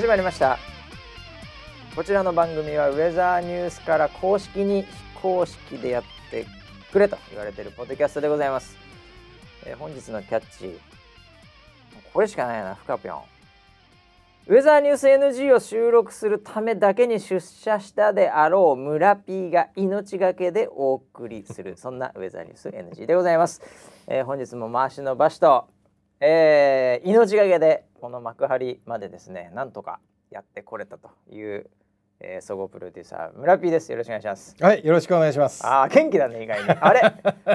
始まりました。こちらの番組はウェザーニュースから公式に非公式でやってくれと言われているポッドキャストでございます、えー本日のキャッチこれしかないなふかぴょん。ウェザーニュース NG を収録するためだけに出社したであろう村 P が命がけでお送りするそんなウェザーニュース NG でございます、えー本日も回しの場所と、えー命がけでこの幕張までですねなんとかやってこれたという、えー総合プロデューサー村 P です。よろしくお願いします。はい、よろしくお願いします。あー元気だね意外に。あれ？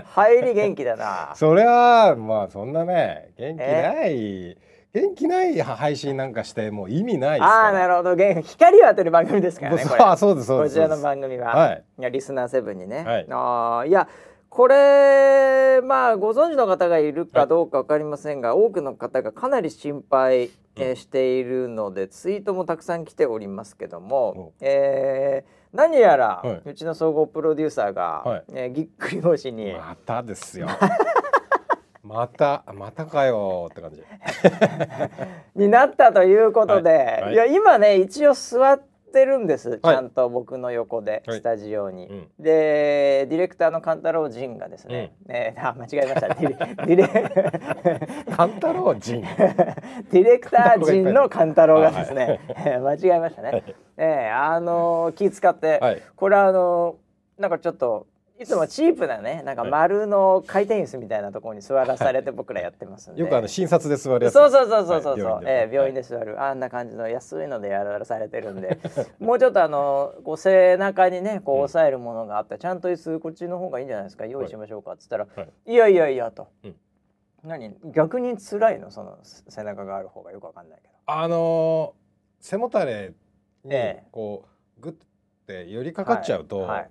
入り元気だな。そりゃあまあそんなね元気ない。元気ない配信なんかしてもう意味ないですから。ああなるほど。元光を当てる番組ですからねこれ。そうそうですそう。です。こちらの番組は、はい。いやリスナーセブンにね、はい。あーいやこれまあご存知の方がいるかどうかわかりませんが、多くの方がかなり心配、えーしているのでツイートもたくさん来ておりますけども、えー何やら、はい。うちの総合プロデューサーが、はい。えーぎっくり腰に、またですよ。またまたかよって感じ。になったということで、はい。はい。いや今ね一応座ってるんです、ちはい。ゃんと僕の横で、はい。スタジオに。うん。でディレクターの勘太郎仁がですね、えー あ間違えました。ディレディレカンタロウ人。ディレクター陣の勘太郎がですね、えー 間違えましたね。えーあのー気使って、はい。これあのーなんかちょっといつもチープなね。なんか丸の回転椅子みたいなところに座らされて僕らやってますんで。よくあの診察で座るやつ。そうそうそうそうそうそう、はいえー病院で座る、あんな感じの安いのでやらされてるんで。もうちょっとあのこう背中にねこう押さえるものがあって、ちゃんと椅子こっちの方がいいんじゃないですか。用意しましょうかっつったら、はい。い、やいやいやと、うん。何？逆に辛いの？その背中がある方がよくわかんないけど。あのー背もたれにええ。こうグッて寄りかかっちゃうと、はい。はい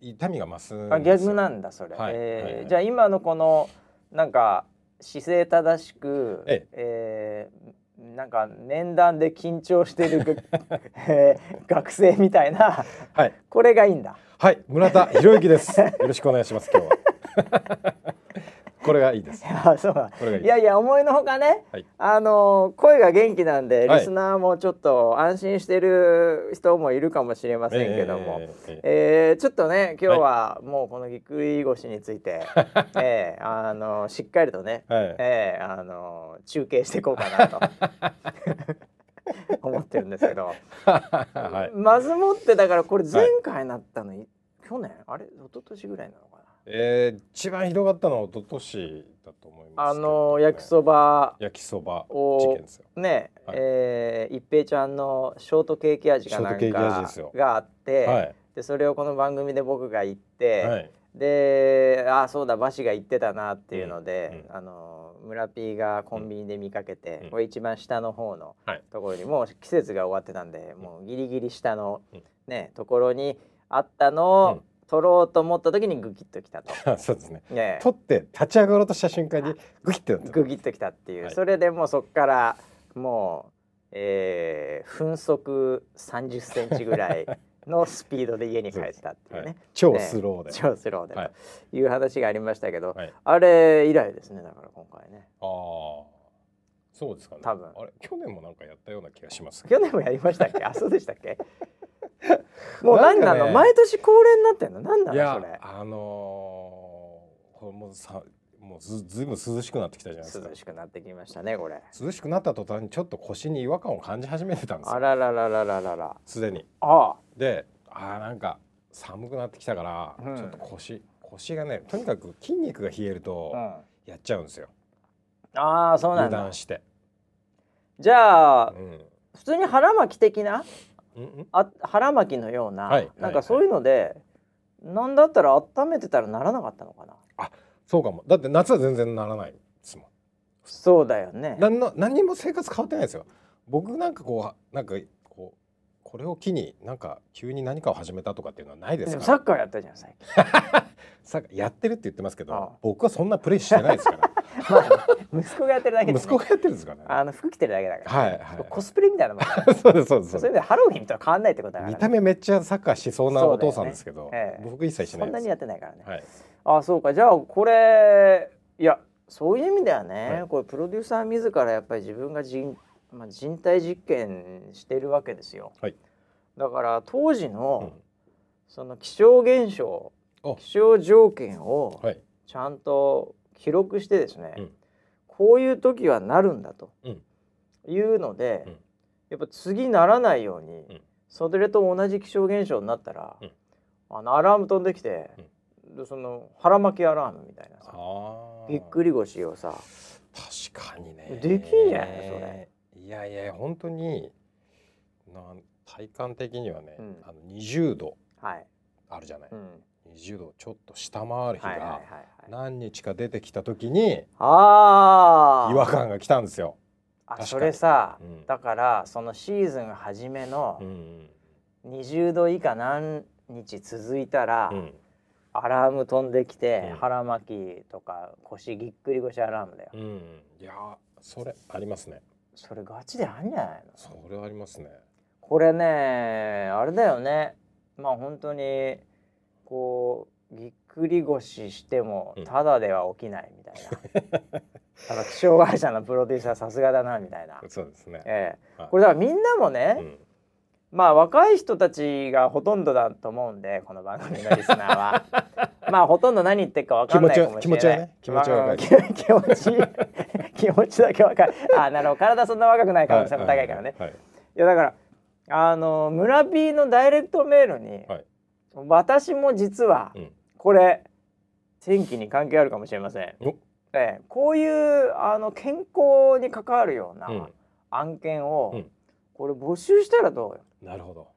痛みが増すんですよ。あ逆なんだそれ、はい。えーじゃあ今のこのなんか姿勢正しくええ。ーなんか面談で緊張してる、えー学生みたいなはい。これがいいんだ。はい。村田博之です。よろしくお願いします今日は。これがいいです。あそういいいやいや思いのほかね、はい。あの声が元気なんで、はいリスナーもちょっと安心してる人もいるかもしれませんけども、えええええーちょっとね今日はもうこのぎっくり腰について、えーあのしっかりとね、はい。えーあの中継していこうかなと 思ってるんですけど、はい。まずもってだからこれ前回なったの、去年？あれ？一昨年ぐらいなのかな？えー、一番ひどかったのは一昨年だと思いますあけどの焼きそば。焼きそばを事件ですよ。ね、はい。えー一平ちゃんのショートケーキ味かなんかがあって、はい。でそれをこの番組で僕が言って、はい。でああそうだバシが言ってたなっていうので、うんうんあの村 P がコンビニで見かけて、うん。これ一番下の方のはいところにもう季節が終わってたんで、もうギリギリ下の、うんねところにあったのを、うん取ろうと思った時にグキッときたと。そうですね。ね取って立ち上がろうとした瞬間にグキッてなった。グギッときたっていう、はいそれでもうそこからもう、えー、分速30センチぐらいのスピードで家に帰ったっていうねはい超スローで。超スローではいという話がありましたけど、はい。あれ以来ですねだから今回ねああ。そうですかね。多分あれ去年もなんかやったような気がしますけ去ど。年もやりましたっけ？あそうでしたっけ？もう何なの、ね毎年恒例になってんの？何ないのやそれ。あのー、これもうさもうずずいぶん涼しくなってきたじゃないですか。涼。しくなってきましたねこれ。涼しくなった途端にちょっと腰に違和感を感じ始めてたんですあよ。ららららららら。すでに。あであーなんか寒くなってきたから、うん。ちょっと腰腰がねとにかく筋肉が冷えるとあ、うん、やっちゃうんですよ、あーそうなんだ。油断して、じゃあうん。普通に腹巻き的な？うんうん、あ腹巻きのような、はいなんかそういうので、なんだったら温めてたらならなかったのかな。そうかも。だって夏は全然ならないですもそうだよね。ん何の何にも生活変わってないですよ。僕なんかこうなんかこうこれを機になんか急に何かを始めたとかっていうのはないでですもから。サッカーやったじゃん最近。さやってるって言ってますけどああ。僕はそんなプレイしてないですから まあ息子がやってるだけで、ね、息子がやってるんですからね。あの服着てるだけだから、はいはいコスプレみたいなもん。そうですそうです。そうそれででハロウィンとは変わんないってことだから、す見た目めっちゃサッカーしそうなお父さんですけど、ええ。僕一切しないそんなにやってないからね、はい。あそうか。じゃあこれいやそういう意味ではね、はい。これプロデューサー自らやっぱり自分がじんまあ、人体実験してるわけですよ。はい。だから当時うん。の、その気象現象あ気象条件をはい。ちゃんと記録してですね、うん。こういう時はなるんだとうん。いうので、うん。やっぱ次ならないように、うん。それと同じ気象現象になったら、うん。あのアラーム飛んできて、でその腹巻きアラームみたいなさあー。ぎっくり腰をさ確かにね。できんじゃないそれ。いやいや本当になん体感的にはね、うん。あの20度はい、あるじゃない、うん、20度ちょっと下回る日がはいはいはいはい何日か出てきた時にああ違和感が来たんですよ。あそれさ、うん。だからそのシーズン初めのうん。20度以下何日続いたら、うん。アラーム飛んできて、うん。腹巻きとか腰ぎっくり腰アラームだよ、うん。うんいやそれありますね。それガチであんじゃないの？それありますね。これねあれだよね。まあ本当にこうぎっくり腰してもうん。ただでは起きないみたいな、ただ気象会社のプロデューサーさすがだなみたいな、そうですね。ええ。はい。これだからみんなもね、うん。まあ若い人たちがほとんどだと思うんでこの番組のリスナーは。まあほとんど何言ってるかわかんないかもしれない。気持ちはね気持ちはまあ気持ち 気持ちだけわかる。あなるほど。体そんな若くない可能性も高いからね、はいはい。いやだからあの村 P のダイレクトメールに、はい。私も実はうんこれ天気に関係あるかもしれません。おええこういうあの健康に関わるようなうん案件を、うんこれ募集したらどうよなるほど。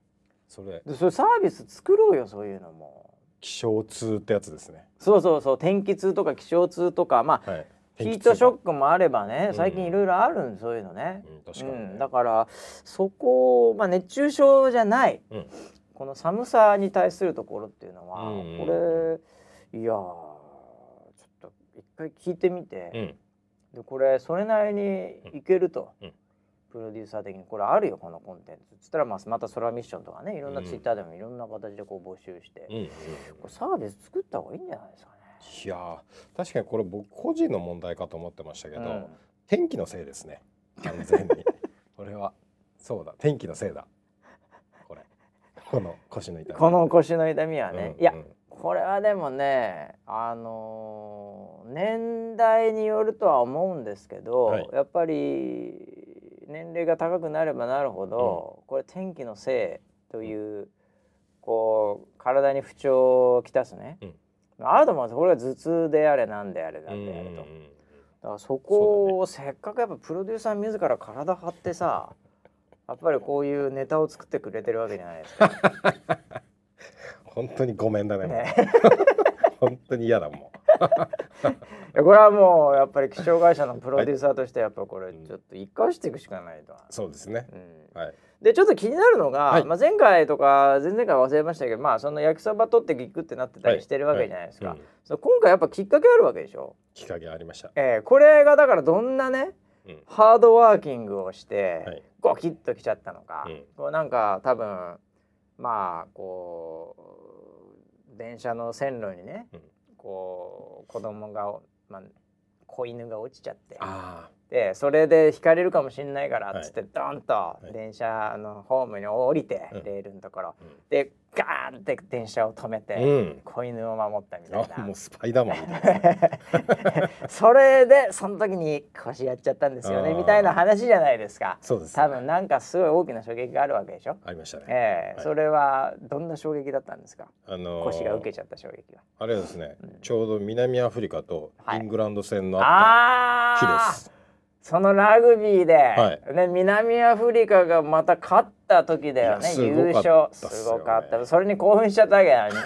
それでそれサービス作ろうよそういうのも。気象痛ってやつですね。そうそうそう天気痛とか気象痛とかまあはい。ヒートショク。ックもあればねうん最近いろいろあるんそういうのね。うん確かにね。うん、だからそこ、まあ、熱中症じゃない、うんこの寒さに対するところっていうのは、うんこれいやーちょっと一回聞いてみて、うん。でこれそれなりにいけると、うん。プロデューサー的にこれあるよこのコンテンツ。つったらまあまたソラミッションとかねいろんなうん。ツイッターでもいろんな形でこう募集して、うんうん。これサービス作った方がいいんじゃないですかね。いやー確かにこれ僕個人の問題かと思ってましたけど、うん。天気のせいですね完全に。これは。そうだ天気のせいだこの腰の痛み。この腰の痛みはね、いやうん。うんこれはでもねあのー年代によるとは思うんですけど、はい。やっぱり年齢が高くなればなるほど、これ天気のせいというこう体に不調をきたすね、うん。あると思うんですこれが頭痛であれなんであれなんであれと、うんうんだからそこをせっかくやっぱプロデューサー自ら体張ってさやっぱりこういうネタを作ってくれてるわけじゃないですか。本当にごめんだねね。本当に嫌だも いやこれはもうやっぱり気象会社のプロデューサーとしてやっぱこれちょっと生かしていくしかないと。うそうですね。うん。はい。でちょっと気になるのが、はい。まあ、前回とか前々回忘れましたけど、まあ、その焼きそば取ってギックってなってたりしてるわけじゃないですか、そう今回やっぱきっかけあるわけでしょ、きっかけありました。えーこれがだからどんなねうん。ハードワーキングをして、はいゴキッときちゃったのか、うん。こうなんか多分まあこう電車の線路にね、うん。こう子供が、まあ、子犬が落ちちゃって。あでそれで引かれるかもしれないからっつって、ドンとい。電車のホームに降りて、うん。レールのところ、うん。でガーンって電車を止めて、うん。子犬を守ったみたいな。あもう。スパイダーマンみたいな それでその時に腰やっちゃったんですよねみたいな話じゃないですか。そうです多分なんかすごい大きな衝撃があるわけでしょ。ありましたね。ええはい。それはどんな衝撃だったんですか？あのー腰が受けちゃった衝撃は。あれはですねうん。ちょうど南アフリカとはい。イングランド戦のあった日です。そのラグビーで、はい。ね南アフリカがまた勝った時だよね優ごかった勝っすごかった。それに興奮しちゃったわけだよね。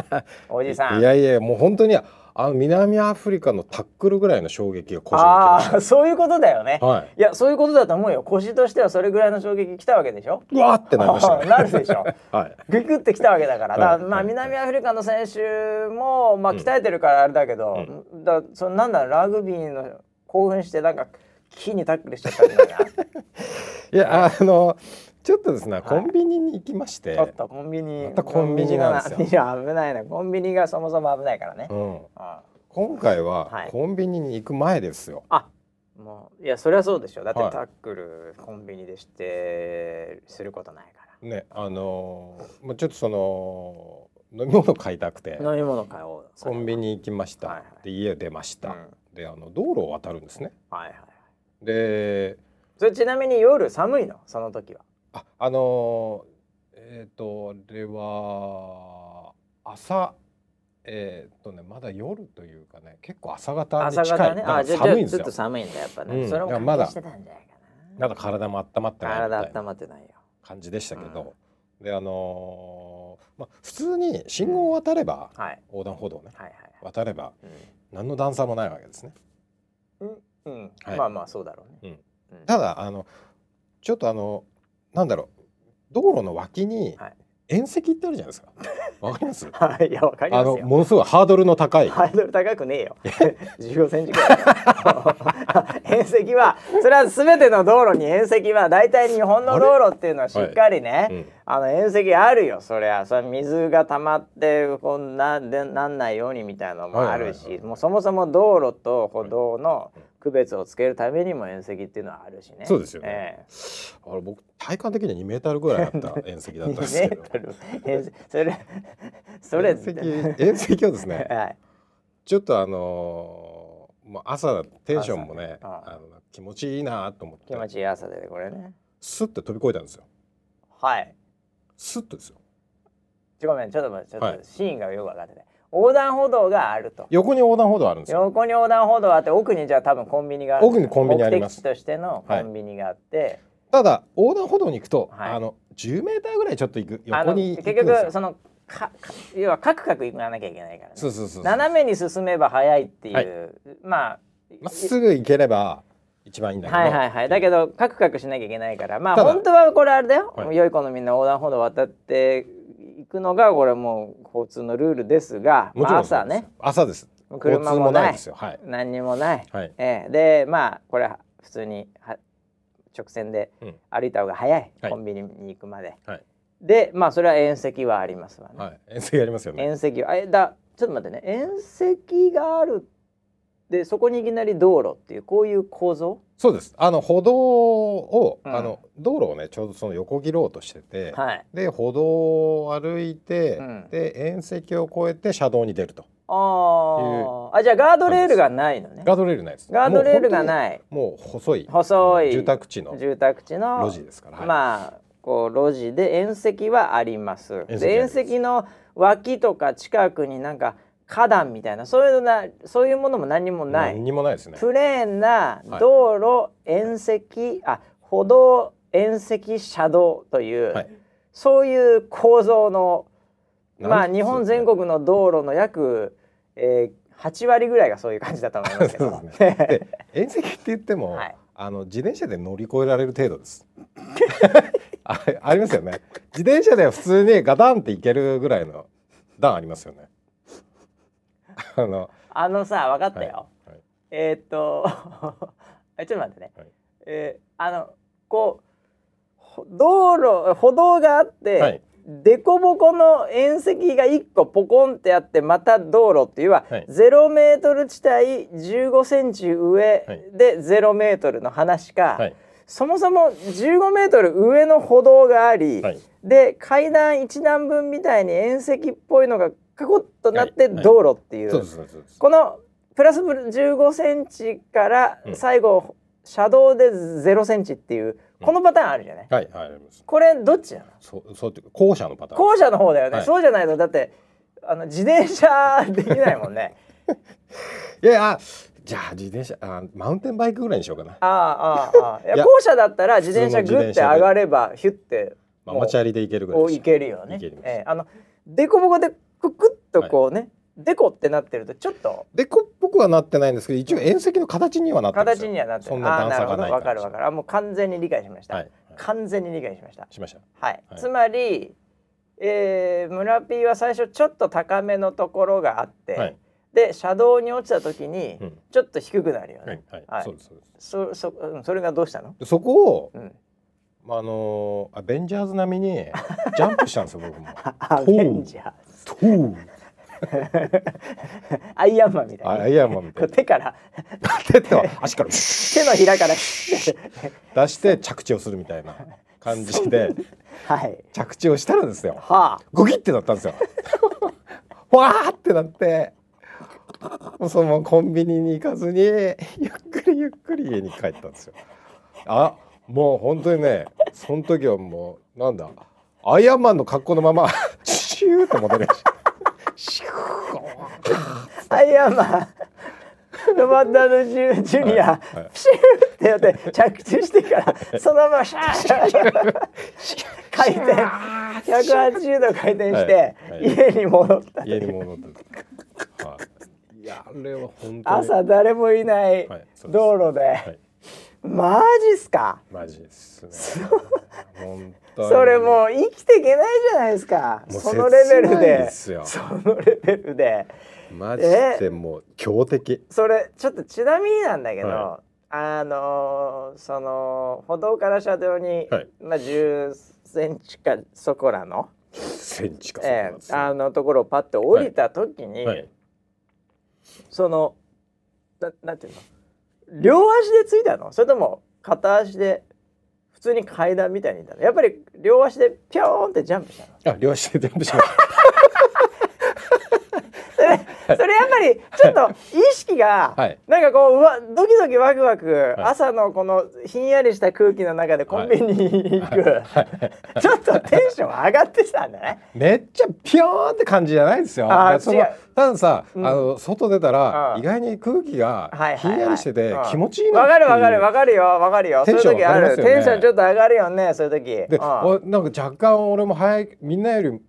おじさん。いやいやもう本当にあの南アフリカのタックルぐらいの衝撃がああそういうことだよね、たはい。いやそういうことだと思うよ。腰としてはそれぐらいの衝撃来たわけでしょ？うわーってなりました。ね なるでしょ。はい。ググってきたわけだから、だからまあはい。南アフリカの選手もまあうん。鍛えてるからあれだけど、だそのなんだラグビーの興奮してなんか木にタックルしちゃったみたいな。いやあのちょっとですねコンビニに行きまして、ちょっとコンビニ。またコンビニなんですよ。危ないねコンビニがそもそも危ないからね、うん、あ今回ははい。コンビニに行く前ですよ、あもういやそりゃそうでしょ。だってはい。タックルコンビニでしてすることないかねあのーまあちょっとその飲み物買いたくて。ら飲み物買おう。コンビニ行きました、はいはい。で家出ました、うん。であの道路を渡るんですね。はいはい。でそれちなみに夜寒いの？その時はああのーえっ、とあれは朝えっ、とねまだ夜というかね結構朝方に朝近い。方ね。だからあじゃあ寒いんですよ。ちょっと寒いんだやっぱね、うん。それもいやまだ関係してたんじゃないか体も温まってないみたい体な温まってないよ。感じでしたけど、であのーまあ普通に信号を渡れば、はい。横断歩道をねはいはい渡ればはい何の段差もないわけですね。うん、うん。はい。まあまあそうだろうね、うん。ただあのちょっとあのなんだろう。道路の脇にはい。縁石ってあるじゃないですか。わかります？はい、いや、わかりあますよ。のものすごいハードルの高い、ハードル高くねえよ。15 センチくらい。縁石は、それはすべての道路に。縁石は、大体日本の道路っていうのはしっかりね。うん。あの縁石あるよ、そりゃ、それ水が溜まって、こんなでなんないようにみたいなのもあるし、はいはいはいもうそもそも道路と歩道の区別をつけるためにも縁石っていうのはあるしね。そうですよね。えあれ僕体感的には2メータールぐらいあった縁石だえったんですけど。2メートル？縁石？それ、それ縁石縁石をですね はい。ちょっとあのーまあ、朝テンションもね朝あの気持ちいいなと思って。気持ちいい朝でこれね。スッて飛び越えたんですよ。はい。スッとですよ。ごめんちょっとちょっはい。とシーンがよく分かってない、横断歩道があると。横に横断歩道あるんですよ。横に横断歩道あって奥にじゃあ多分コンビニが奥にコンビニあります。目的地としてのコンビニがあって、ただ横断歩道に行くと、はい。あの10メーターぐらいちょっと行く横に結局そのかか要はカクカク行かなきゃいけないから、ね、そうそうそうそう。斜めに進めば早いっていう、はい。まあまっすぐ行ければ一番いいんだけど、はいはいはい。だけどカクカクしなきゃいけないから。まあ本当はこれあれだよ、はい。良い子のみんな横断歩道渡っていくのがこれもう交通のルールですが、朝ね。朝です。車もないですよ。はい。何にもない、はい。ええ。でまあこれは普通には直線でうん。歩いた方が早い、はい。コンビニに行くまで、はい。でまあそれは縁石はありますわね、はい。縁石ありますよね。縁石はえだちょっと待ってね。縁石があるでそこにいきなり道路っていうこういう構造？そうです。あの歩道を、うん。あの道路をねちょうどその横切ろうとしてて、はい。で歩道を歩いて、うん。で縁石を越えて車道に出ると。あー。あじゃあガードレールがないのね。ガードレールないです。ガードレールがいない。もう細い。細い。住宅地の。住宅地の路地ですから、はい。まあこう路地で縁石はあります。縁石で縁石の脇とか近くになんか花壇みたいなそういうのなそういうものも何にもない。何にもないですね。プレーンなはい。道路、縁石あ歩道縁石車道という、はい。そういう構造のまあ日本全国の道路の約、えー、8割ぐらいがそういう感じだと思いますけど。ね。で縁石って言っても、はい。あの自転車で乗り越えられる程度です。あありますよね。自転車で普通にガタンって行けるぐらいの段ありますよねあのあのさ分かったよ。はいはい。えーっと えちょっと待ってね。はい。えーあのこうほ道路歩道があって、はい。でこぼこの縁石が1個ポコンってあってまた道路っていうは、はい。0メートル地帯15センチ上で0メートルの話か、はい。そもそも15メートル上の歩道があり、はい。で階段1段分みたいに縁石っぽいのがカコッとなって道路っていう、このプラス15センチからうん。最後、車道で0センチっていうこのパターンあるじゃない、はいはいあります。これどっちなの？そうそうっていうか後者のパターン。後者の方だよね、はい。そうじゃないとだってあの自転車できないもんね。いやじゃあ自転車あマウンテンバイクぐらいにしようかな、ああああああ。いや。後者だったら自転車グッて上がればヒュッてママチャリで行けるぐらいいけるよね。いけえあのデコボコでククッとこうね、デコってなってるとちょっと。でこっぽくはなってないんですけど一応縁石の形にはなってるんですよ。形にはなってる。そんな段差がないああなるほどわかるわかる。あもう完全に理解しました、はい、はい。完全に理解しました。しました。はい、はい。つまり、えー、村 P は最初ちょっと高めのところがあって、はい。で車道に落ちた時にうん。ちょっと低くなるよはい。ね。はい、はい。そうです。そうです。そそうんそれがどうしたの？でそこを、うん。まああのアベンジャーズ並みにジャンプしたんですよ僕も。アベンジャーアイアンマンみたいな。あアイアンマンみたいな。手から。手と足から。手のひらから。出して着地をするみたいな感じで。はい。着地をしたらですよ。はあ。ゴキってなったんですよ。わーってなって。そのコンビニに行かずにゆっくりゆっくり家に帰ったんですよ。あもう本当にねその時はもうなんだアイアンマンの格好のままシューって戻り ました。シューアイアンマンロバート・ダウジュニア、シューってやって着地してからそのままシャーシャーシャー回転。180度回転して、家に戻った。家に戻った。はい。いやあれは本当に。朝誰もいない道路で、はい。マジっすか？マジですね。本それもう生きていけないじゃないですか。そのレベルで。そのレベルで。マジでもう強敵。それちょっとちなみになんだけど、はあのーその歩道から車道に、はい。まあ10センチかそこらの、センチかそうえなんですよーあのところをパッと降りた時に、はい。そのななんていうの？両足でついたの？それとも片足で普通に階段みたいにいたのやっぱり両足でピョーンってジャンプしたの。あ両足でジャンプしまし それそれやっぱりちょっと意識が、はい。なんかこううわドキドキワクワク、はい。朝のこのひんやりした空気の中でコンビニに行く、ちょっとテンション上がってきたんだね。た。めっちゃピヨーンって感じじゃないですよ。あ違うたださ、うんあの外出たらうん意外に空気がひんやりしててうん気持ちいいなわかるわかるわかるよわかるよ。そういう時ある。テンションちょっと上がるよねそういう時。で、なんか若干俺も早いみんなより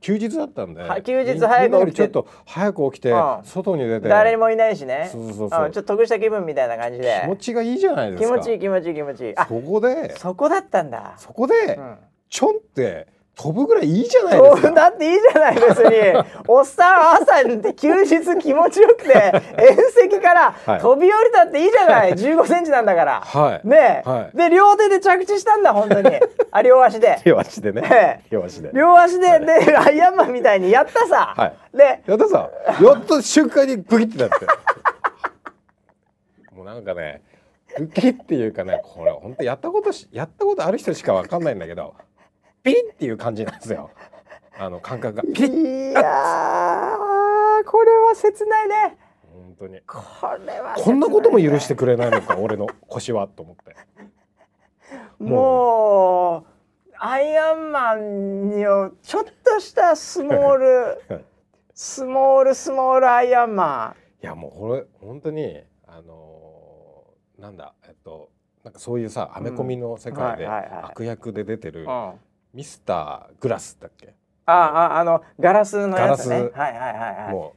休日だったんで、は休日み早く起きてちょっと早く起きてうん外に出て誰もいないしね。そうそうそううんちょっと得した気分みたいな感じで気。持ちがいいじゃないです気か。持ちいい気持ちいい気持ちいい。あそこでそこだったんだ。そこで、うんちょんって飛ぶぐらいいいじゃないですか。だっていいじゃない別に。おっさんは朝って休日気持ちよくて縁石からはい。飛び降りたっていいじゃない。1 5センチなんだから、はい。ねえ、はい。で両手で着地したんだ本当に。あ両足で。両足でね。ええ。両足で。両足で、でアイアンマンみたいにやったさ、はい。でやったさ、やった瞬間にグキってなって。もうなんかね、グキっていうかね、これ本当やったことし、やったことある人しかわかんないんだけど、ピリっていう感じなんですよ。あの感覚が。ピリッ。いやーこれは切ないね。本当に。これはね。こんなことも許してくれないのか、俺の腰は。と思って。もう。アイアンマンにをちょっとしたスモール はい。スモールスモールアイアンマいやもうこれ本当にあのーなんだえっとなんかそういうさアメコミの世界で悪役で出てるミスターグラスだっけ、ああのガラスのやつね。はいはいはいはいも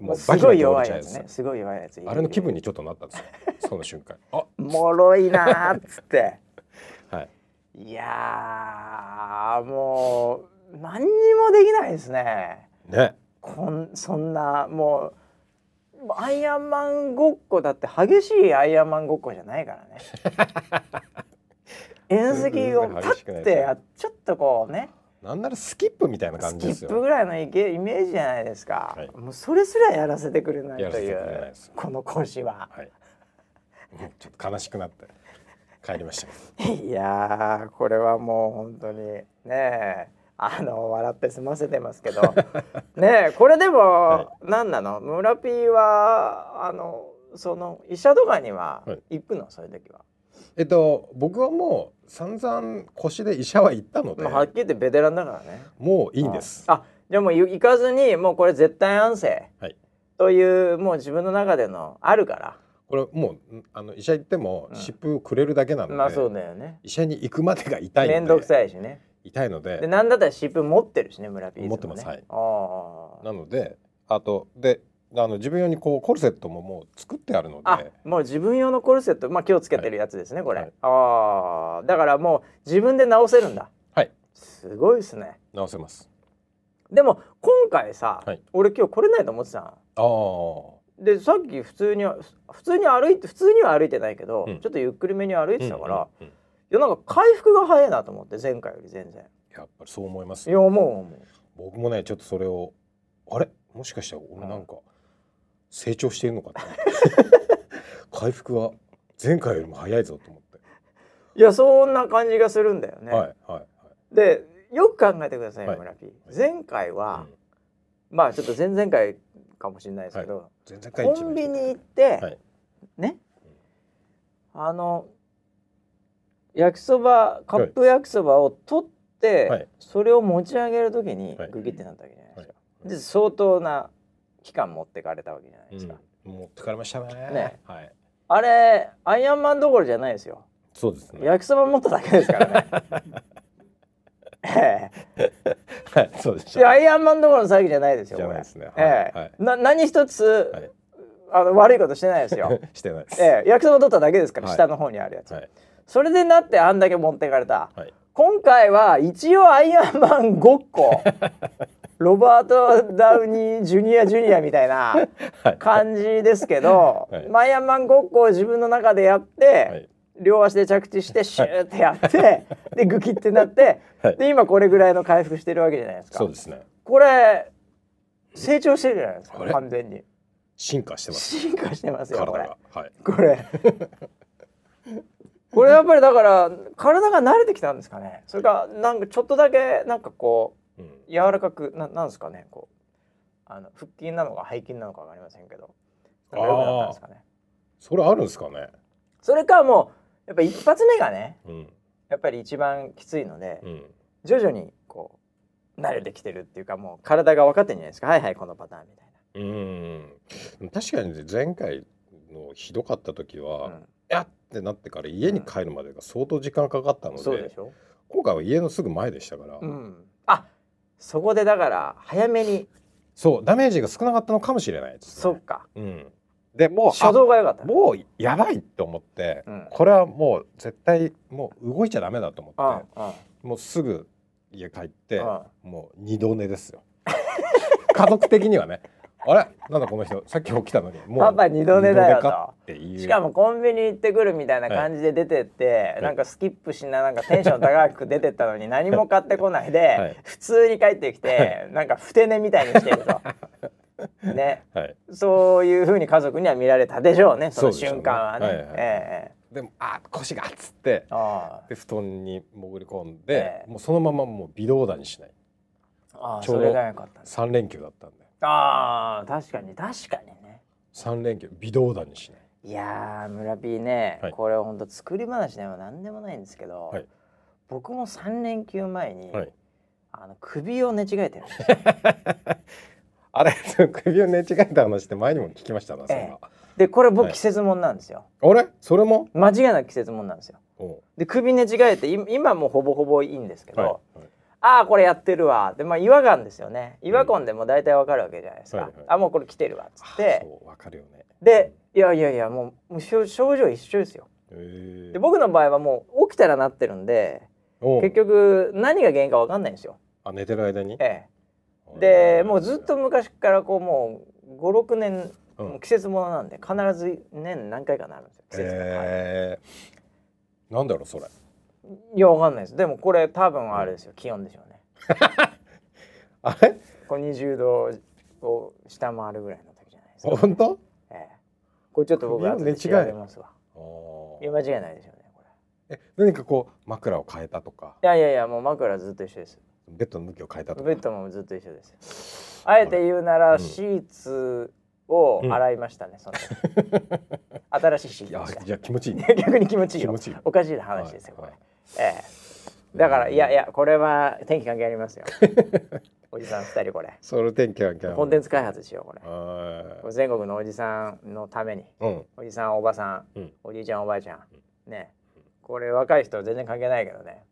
うもうすごい弱いやつね。すごい弱いやつあれの気分にちょっとなったんですよ。その瞬間。あもろいなーっつって。はい。いやーもう何にもできないですね。ね。こんそんなもうアイアンマンごっこだって激しいアイアンマンごっこじゃないからね 縁石をパッてやちょっとこうね。なんならスキップみたいなス感じキップですよぐらいのイケイメージじゃないですか、はい。もうそれすらやらせてくれないというです。この腰は。はい。うんちょっと悲しくなって帰りました。けいやーこれはもう本当にねえ。あの笑って済ませてますけど。ねえこれでも、は何なの？村 P はあのその医者とかにははい。行くの、そういう時は、えっと僕はもう散々腰で医者は行ったので、まあ、はっきり言ってベテランだからね。もういいんです。あじゃあもう行かずにもうこれ絶対安静はい。というもう自分の中でのあるから。これもうあの医者行ってもうん。湿布をくれるだけなので、まあそうだよね。医者に行くまでが痛いので面倒くさいしね。痛いのででなんだったら湿布持ってるしね村つもね。持ってますはい。ああなのであとであの自分用にこうコルセットももう作ってあるのあでもう自分用のコルセットまあ今日つけてるやつですね、これ、はい。ああだからもう自分で直せるんだ。はい。すごいですね。直せます。でも今回さ、はい。俺今日来れないと思ってたの。ああでさっき普通に普通に歩いて普通には歩いてないけど、うん。ちょっとゆっくりめに歩いてたから、うんうんうん。いやなんか回復が早いなと思って前回より全然。やっぱりそう思いますいや思う思う。僕もねちょっとそれをあれ？もしかしたら俺なんか成長しているのかな回復は前回よりも早いぞと思って、いやそんな感じがするんだよね。はいはいでよく考えてください、はい。村 P。前回は、はい、うん。まあちょっと前々回かもしれないですけど、全然回コンビニ行って、はい。ね？あの焼きそばカップ焼きそばを取って、はい。それを持ち上げる時にはい。グギってなったわけじゃないですか。はい。で相当な期間持ってかれたわけじゃないですか。うん、持ってかれましたね。ね。はい。あれアイアンマンどころじゃないですよ。そうですね。焼きそば持っただけですからね。ええ。はい。そうでしいやアイアンマンどころの詐欺じゃないですよ。じゃないですね。これええ。はい。な何一つ、はい。あの悪いことしてないですよ。してないです、ええ。焼きそば取っただけですから、はい。下の方にあるやつ。はい。それでなってあんだけ持ってかれた。はい今回は一応アイアンマンごっこ。ロバート・ダウニー・ジュニア・ジュニアみたいなはい。感じですけど、はい。アイアンマンごっこを自分の中でやって、はい。両足で着地してシューってやって、でグキってなって、はい。で今これぐらいの回復してるわけじゃないですか。そうですね。これ成長してるじゃないですか完全に。進化してます。進化してますよこれ。はい。これ これやっぱりだから体が慣れてきたんですかね。それかなんかちょっとだけなんかこううん。柔らかくななんですかね。こうあの腹筋なのか背筋なのかわかりませんけど。なんか良くなったんですかね。それあるんですかね。それかもうやっぱ一発目がねうん。やっぱり一番きついのでうん。徐々にこう慣れてきてるっていうかもう体が分かってるんじゃないですか。はいはいこのパターンみたいうん。確かにね前回のひどかった時は、な、やってなってから家に帰るまでが相当時間かかったので,、そうでしょ？今回は家のすぐ前でしたから、うん、あそこでだから早めに。そうダメージが少なかったのかもしれないです、ね、そっか。うん、でもう初動が良かった。あもうやばいと思って、うん。これはもう絶対もう動いちゃダメだと思うんって、うん。もうすぐ家帰って、うん。もう二度寝ですよ。家族的にはねあれ？なんだこの人さっき起きたのに。もうパパ二度寝だよと。しかもコンビニ行ってくるみたいな感じで出てって、い。なんかスキップしななんかテンション高く出てったのに何も買ってこないで、はい。普通に帰ってきて、なんかふて寝みたいにしてると。ね、はい。そういう風に家族には見られたでしょうねその瞬間はね。はいはいええでもあ腰がっつってあで布団に潜り込んで、ええ。もうそのままもう微動だにしない。ああちょうれが良かったです3連休だったんでああ確かに確かにね。3連休微動だにしない。いやー村 P ね、はい。これほんと作り話でも何でもないんですけど、はい。僕も3連休前に、はい。あの首を寝違えてるんですよ。あれ 首を寝違えた話って前にも聞きましたなそれは、でこれ僕はい。季節もんなんですよ、あれ？それも？間違いなく季節もんなんですよ。で首寝違えてい今もうほぼほぼいいんですけど、ああこれやってるわ。でまあ違和感ですよね。違和感でも大体わかるわけじゃないですか、はいはい。あもうこれ来てるわっつっあてそうわかるよね。でいやいやいやもうもう症症状一緒ですよ。で僕の場合はもう起きたらなってるんで結局何が原因かわかんないんですよ。あ寝てる間に？ええ、でもうずっと昔からこうもう56年、う季節ものなんで必ず年何回かなるんですよ季節が、えなんだろうそれいやわかんないです。でもこれ多分あれですよ、気温でしょうね。あれ？これ20度を下回るぐらいの時じゃないですか、本当？ええ、これちょっと僕首の後で寝違い調べますわ。いや間違いないでしょうねこれ。え何かこう枕を変えたとか？いやいやいやもう枕ずっと一緒です。ベッドの向きを変えたとか？ベッドもずっと一緒です。あえて言うなら、うん。シーツを洗いましたね、その時。新しいシーいやツじゃあ気持ちいいいや 逆に気持ちいいよ。気持ちいい。おかしい話ですよ、はい。これ、ええ。だからいやいやこれは天気関係ありますよ。おじさん二人これ。それ天気関係コンテンツ開発しようこれ。はこれ全国のおじさんのために。いうん。おじさんおばさん、うん。おじいちゃんおばあちゃん。ね。これ若い人は全然関係ないけどね。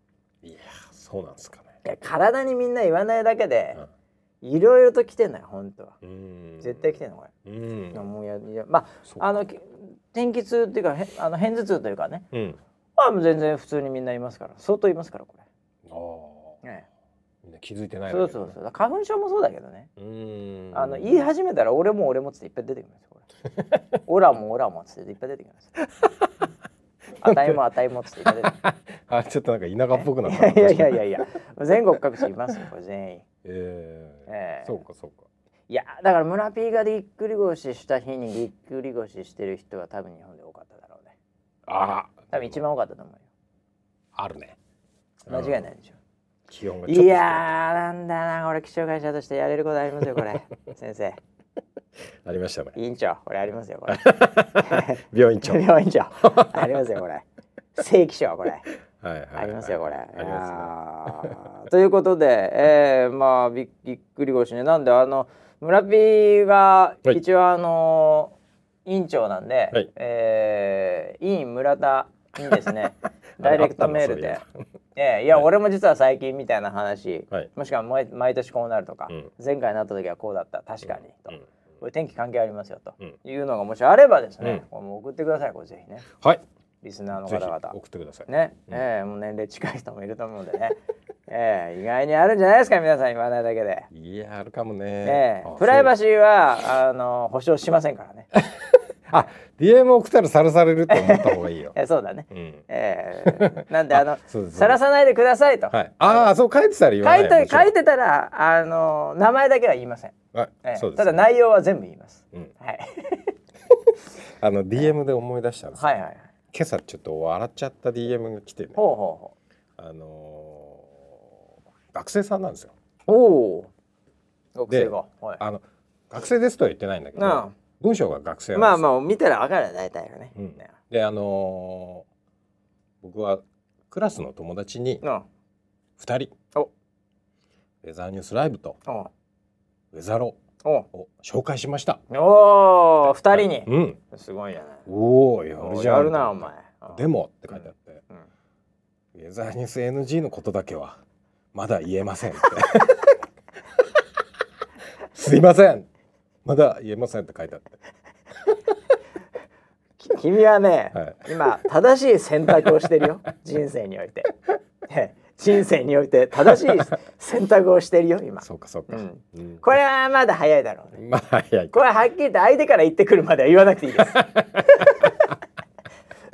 いやそうなんですかね。いや体にみんな言わないだけでいろいろと来てんのよ本当は。うん。絶対来てんのこれ、うん。もうやいやまああのき天気痛っていうかへあの片頭痛というかね。うんあもう全然普通にみんないますから。相当いますからこああ。れ、ね、みんな気づいてないそうそうそう。花粉症もそうだけどね、うん。あの言い始めたら俺も俺もっつっていっぱい出てくるんですよこれ。オラもオラもっつっていっぱい出てくるんですよあたいもあたいもっつっていっぱい出てくる あちょっとなんか田舎っぽくなったいやいやいやいや。全国各地いますよこれ全員。ええ。ええ。そうかそうか。いやだから村 P がぎっくり腰した日にぎっくり腰してる人は多分日本で多かっただろうね。あ多分一番多かったと思うよ。あるね。間違いないでしょ、気温がちょっとい。やーなんだなこれ気象会社としてやれることありますよこれ。先生。ありましたね委員長これありますよこれ。病院長。はい病院長。ありますよこれ。正規賞これ。はいはいありますよこれ。ありますね。すということで、えー、まあびっくり腰ね。なんであの村 P がはい。一応あの、委員長なんで、はい。えー委員村田にですね。ダイレクトメールで。ええいや、俺も実は最近みたいな話、はい。もしくは毎毎年こうなるとか、うん。前回なった時はこうだった。確かに、と。うん。これ天気関係ありますよと、うん。いうのがもしあればですね、うん。もう送ってくださいこれぜひね。はい。リスナーの方々。送ってください。ね、うん。ええもう年齢近い人もいると思うんでね、ええ意外にあるんじゃないですか皆さん言わないだけで、いやあるかもね。ええあプライバシーはあの保証しませんからね あ DM 送ったらさらされると思った方がいいよ。えそうだね、うん。ええなんであの さらさないでくださいと、はい。ああそう書いてたら言わない書いて書いてたらあの名前だけは言いません、はいええそうです。ただ内容は全部言います、うん。はい、あの DM で思い出したんですよ。はいはいはい。今朝ちょっと笑っちゃった DM が来てね。ほうほうほあのー学生さんなんですよ。うおお学生が。はい。あの学生ですとは言ってないんだけどな文章が学生まあまあ見たら分かるよ大体がね、うん。ねであのー僕はクラスの友達にな2人お。ウェザーニュースライブとあウェザロお。を紹介しました。おお二人に、うん。すごいじゃないおおやるじゃん。やるなお前。でもって書いてあって、うん。ウェザーニュース NG のことだけはまだ言えませんって。すいませんまだ言えませんって書いてあって。き 君はね、はい。今正しい選択をしてるよ。人生において。ね人生において正しい選択をしてるよ今。そうかそうか、うん。うん。これはまだ早いだろうね。まあ早い。これははっきり言って相手から言ってくるまでは言わなくていいです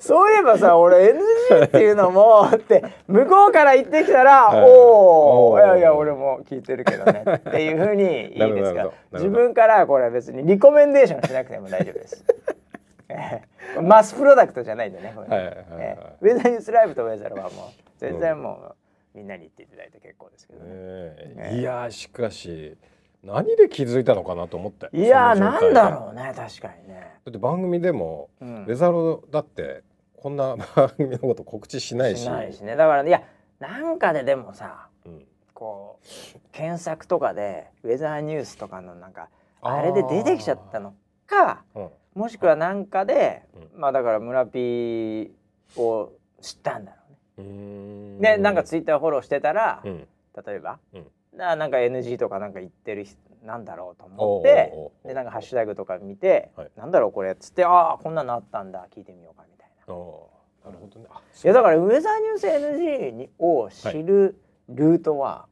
そういえばさ俺 NG っていうのもって向こうから言ってきたら、はい。おおいやいや俺も聞いてるけどねっていうふうにいいですがなるほどなるほど。自分からこれは別にリコメンデーションしなくても大丈夫です。ええ。マスプロダクトじゃないんでねウェザーニュースライブとウェザーはもう全然もうみんなに言っていただいて結構ですけどね。ねえ。いやーしかし何で気づいたのかなと思っていやーなんだろうね確かにね。だって番組でも、うん。ウェザロだってこんな番組のこと告知しないし。しないしね。だからいやなんかででもさうん。こう検索とかでウェザーニュースとかのなんかあれで出てきちゃったのかうん。もしくはなんかで、うまあだから村 P を知ったんだろうね。でなんかツイッターフォローしてたら、うん。例えば、うん。ななんか NG とかなんか言ってる人なんだろうと思ってでなんかハッシュタグとか見て、はい。なんだろうこれっつってああこんなのあったんだ聞いてみようかな。るほどね。あいやだからウェザーニュース NG にを知るルートは、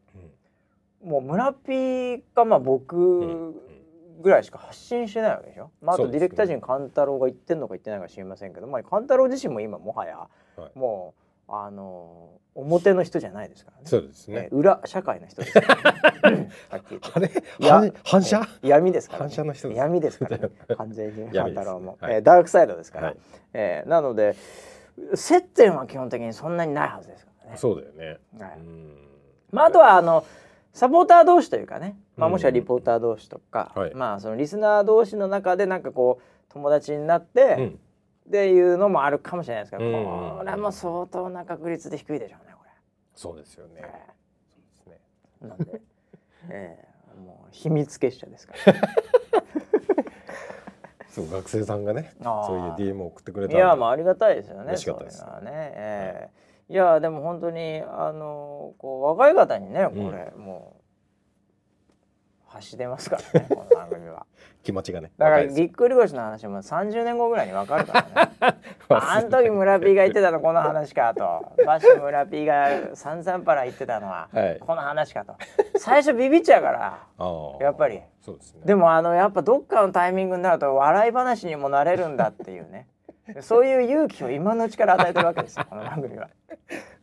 うん。もう村 P かまあ僕んぐらいしか発信してないわけでしょ、まあ、あとディレクター陣勘太郎が言ってんのか言ってないか知りませんけど、まあ、勘太郎自身も今もはや、はい。もうあの表の人じゃないですからね。そうですえね裏社会の人ですから、ね、はっきり言って。あれ？反反射？え闇ですから、反射の人です。闇ですから、ね、完全に闇です勘太郎も、はい。えーダークサイドですから、はい。えーなので接点は基本的にそんなにないはずですからね。そうだよね。はい。うん。まあ、あとはあのサポーター同士というかね、まあ、うん。もしくはリポーター同士とか、はい。まあそのリスナー同士の中でなんかこう友達になって、うんっていうのもあるかもしれないですけど、うんこれも相当な確率で低いでしょうねこそうですよね。れ。そうですね。えーなんで、えーもう秘密結社ですから。そう学生さんがねそういう DM を送ってくれたんいでやまあありがたいですよね。嬉しかったです。ね。えーいやでも本当にあのこう若い方にねこれ、もう走出ますからねこの番組は。気持ちがねだからぎっくり腰の話も30年後ぐらいに分かるからね。あん時村 P が言ってたのこの話かと。バッシュ村 P が散々パラ言ってたのははいこの話かと。最初ビビっちゃうから。やっぱりそうですねでもあのやっぱどっかのタイミングになると笑い話にもなれるんだっていうね。そういう勇気を今のうちから与えてるわけですよこの番組は。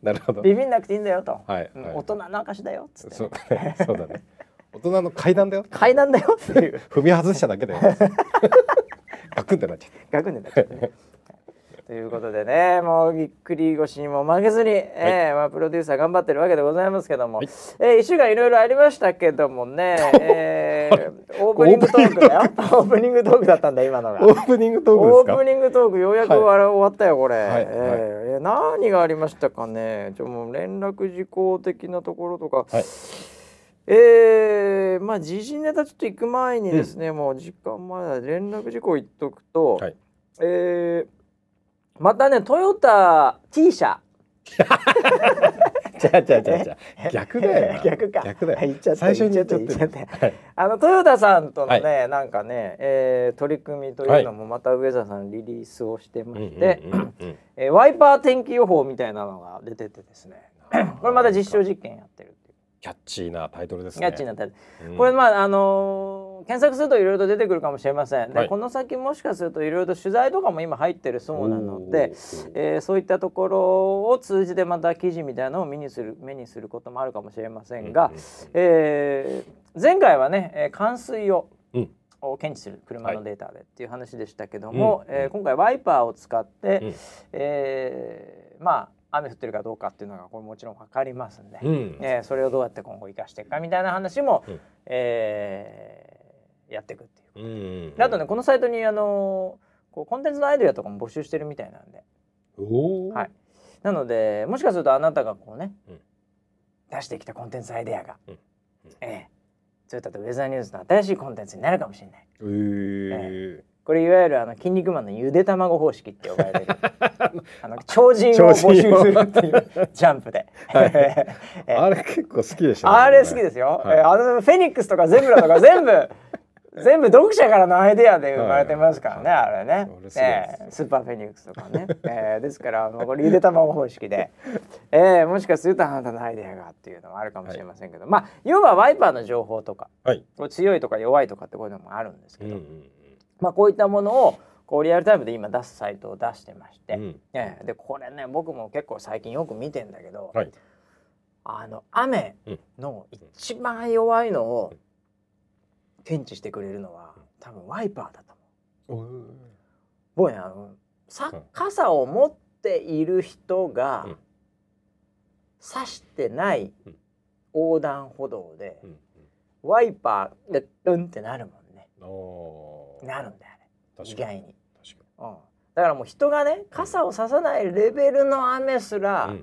なるほどビビんなくていいんだよと。はい大人の証だよっつってね、そうそうだね大人の階段だよ。階段だよ？っていう踏み外しただけだよ。ガクンってなっちゃっガクンでなっちゃってね。ということでねもうぎっくり腰にも負けずに、えーまあ、プロデューサー頑張ってるわけでございますけども、はい。えー、1週間いろいろありましたけどもね、えー、オープニングトークだよ。オープニングトークだったんだ今のが。たオープニングトークオですか？ープニングトークようやく終わ,、ったよこれ、はい。はい。えー何がありましたかね？ちょもう連絡事項的なところとか、はいえー、まあ時事ネタちょっと行く前にですね、もう時間まだ連絡事項言っとくと、はい。えー、またねトヨタ T 社違う違う違う違う逆だよな。逆か。逆だよ。言っちゃった最初に言っちゃって言っちゃっはい。あのトヨタさんとのね、なんかね、えー、取り組みというのもまた上澤さんリリースをしてまして、うんうんうんうん。えーワイパー天気予報みたいなのが出ててですね。これまた実証実験やってるキャッチーなタイトルですね。キャッチーなタイトル。うん。これまああのー検索するといろいろと出てくるかもしれません。で、はい。この先もしかするといろいろと取材とかも今入ってるそうなので、えーそういったところを通じてまた記事みたいなのを目にする目にすることもあるかもしれませんが、うんうんえー前回はね、えー冠水を、うん。を検知する車のデータでっていう話でしたけども、えー今回ワイパーを使って、うん。えーまあ雨降ってるかどうかっていうのがこれもちろん分かりますんで、うん。えーそれをどうやって今後生かしていくかみたいな話も、うん。えーやっていくっていう。うんうんであとねこのサイトにあのこうコンテンツのアイデアとかも募集してるみたいなんで。はい。なのでもしかするとあなたがこうね、うん。出してきたコンテンツアイデアが、うん。うん。ええトヨタとウェザーニュースの新しいコンテンツになるかもしれない。えー。これいわゆるあの筋肉マンのゆで卵方式って呼ばれてる あの超人を超募集するっていうジャンプで、はい。ええ。あれ結構好きでしたね。あれ好きですよ、はい。えーあのフェニックスとかゼブラとか全部 全部読者からのアイデアで生まれてますからね、あれね。えースーパーフェニックスとかね、えーですからあのこれゆで卵方式で、えーもしかするとあなたのアイデアがっていうのもあるかもしれませんけど、まあ要はワイパーの情報とかはい。強いとか弱いとかってこういうのもあるんですけど、うんうん。まあこういったものをこうリアルタイムで今出すサイトを出してまして、うん。えーでこれね僕も結構最近よく見てんだけど、はい。あの雨の一番弱いのを検知してくれるのは多分ワイパーだと思う。僕ねあのさうん。傘を持っている人がうん。差してないうん。横断歩道でうん。ワイパーがルンってなるもんね。なるんだよ。ね意確かに。外に。だからもう人がね傘をささないレベルの雨すら